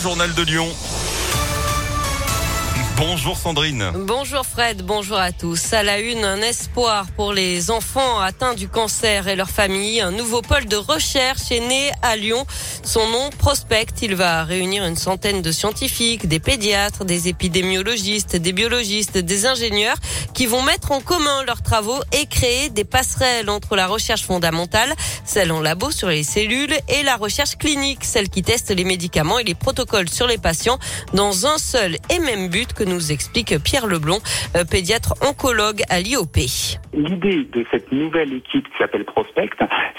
Journal de Lyon. Bonjour Sandrine. Bonjour Fred, bonjour à tous. À la une, un espoir pour les enfants atteints du cancer et leurs familles. Un nouveau pôle de recherche est né à Lyon. Son nom, Prospect. Il va réunir une centaine de scientifiques, des pédiatres, des épidémiologistes, des biologistes, des ingénieurs qui vont mettre en commun leurs travaux et créer des passerelles entre la recherche fondamentale, celle en labo sur les cellules, et la recherche clinique, celle qui teste les médicaments et les protocoles sur les patients dans un seul et même but que nous explique Pierre Leblon, euh, pédiatre oncologue à l'IOP. L'idée de cette nouvelle équipe qui s'appelle Prospect,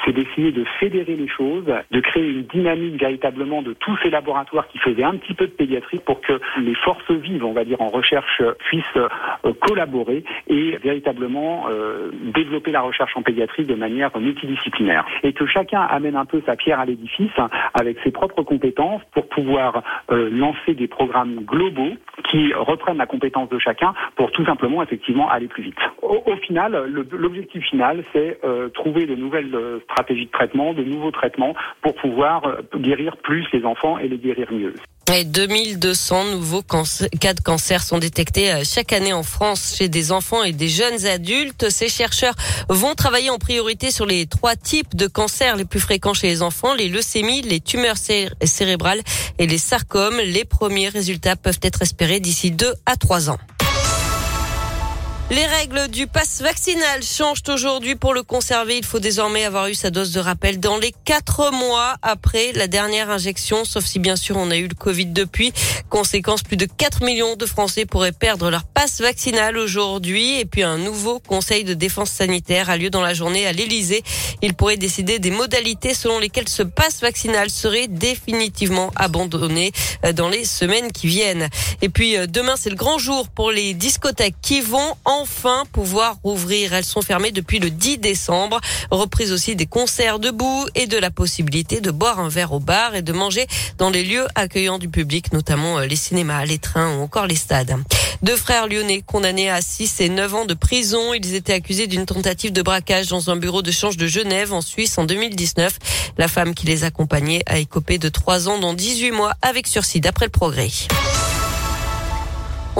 c'est d'essayer de fédérer les choses, de créer une dynamique véritablement de tous ces laboratoires qui faisaient un petit peu de pédiatrie pour que les forces vives, on va dire, en recherche puissent euh, collaborer et véritablement euh, développer la recherche en pédiatrie de manière multidisciplinaire. Et que chacun amène un peu sa pierre à l'édifice avec ses propres compétences pour pouvoir lancer des programmes globaux qui reprennent la compétence de chacun pour tout simplement effectivement aller plus vite. Au, final, l'objectif final, c'est euh, trouver de nouvelles euh, stratégies de traitement, de nouveaux traitements pour pouvoir euh, guérir plus les enfants et les guérir mieux. Et 2200 nouveaux cas de cancer sont détectés chaque année en France chez des enfants et des jeunes adultes. Ces chercheurs vont travailler en priorité sur les trois types de cancers les plus fréquents chez les enfants, les leucémies, les tumeurs cérébrales et les sarcomes. Les premiers résultats peuvent être espérés d'ici deux à trois ans. Les règles du pass vaccinal changent aujourd'hui. Pour le conserver, il faut désormais avoir eu sa dose de rappel dans les quatre mois après la dernière injection, sauf si bien sûr on a eu le Covid depuis. Conséquence, plus de 4 millions de Français pourraient perdre leur passe vaccinal aujourd'hui. Et puis un nouveau conseil de défense sanitaire a lieu dans la journée à l'Elysée. Il pourrait décider des modalités selon lesquelles ce passe vaccinal serait définitivement abandonné euh, dans les semaines qui viennent. Et puis euh, demain, c'est le grand jour pour les discothèques qui vont en enfin pouvoir rouvrir. Elles sont fermées depuis le 10 décembre. Reprise aussi des concerts debout et de la possibilité de boire un verre au bar et de manger dans les lieux accueillants du public, notamment euh, les cinémas, les trains ou encore les stades. Deux frères lyonnais condamnés à 6 et 9 ans de prison. Ils étaient accusés d'une tentative de braquage dans un bureau de change de Genève en Suisse en 2019. La femme qui les accompagnait a écopé de 3 ans dont 18 mois avec sursis d'après le progrès.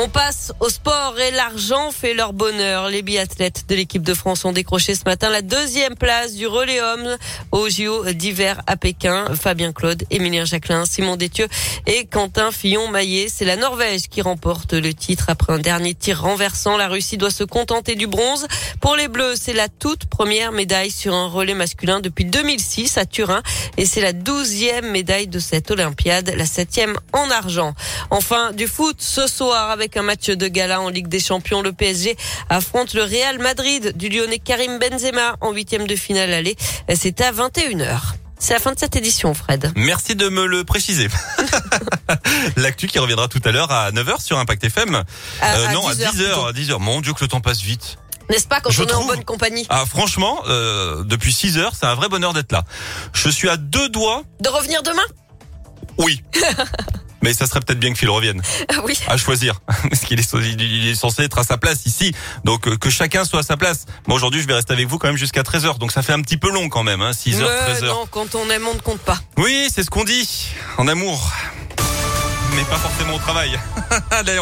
On passe au sport et l'argent fait leur bonheur. Les biathlètes de l'équipe de France ont décroché ce matin la deuxième place du relais homme au JO d'hiver à Pékin. Fabien Claude, Émilien Jacquelin, Simon Détieux et Quentin Fillon-Maillet. C'est la Norvège qui remporte le titre après un dernier tir renversant. La Russie doit se contenter du bronze. Pour les Bleus, c'est la toute première médaille sur un relais masculin depuis 2006 à Turin et c'est la douzième médaille de cette Olympiade, la septième en argent. Enfin, du foot ce soir avec un match de gala en Ligue des Champions. Le PSG affronte le Real Madrid du Lyonnais Karim Benzema en huitième de finale aller. C'est à 21h. C'est la fin de cette édition, Fred. Merci de me le préciser. L'actu qui reviendra tout à l'heure à 9h sur Impact FM. Euh, non, à 10h, à 10h. Mon Dieu, que le temps passe vite. N'est-ce pas quand Je on est en bonne compagnie? Ah, franchement, euh, depuis 6 heures, c'est un vrai bonheur d'être là. Je suis à deux doigts. De revenir demain? Oui. Mais ça serait peut-être bien que Phil revienne. Ah Oui. À choisir. Parce qu'il est, il est censé être à sa place ici. Donc, euh, que chacun soit à sa place. Moi, aujourd'hui, je vais rester avec vous quand même jusqu'à 13h. Donc, ça fait un petit peu long quand même, hein. 6h, Mais 13h. non, quand on aime, on ne compte pas. Oui, c'est ce qu'on dit. En amour. Mais pas forcément au travail. D'ailleurs,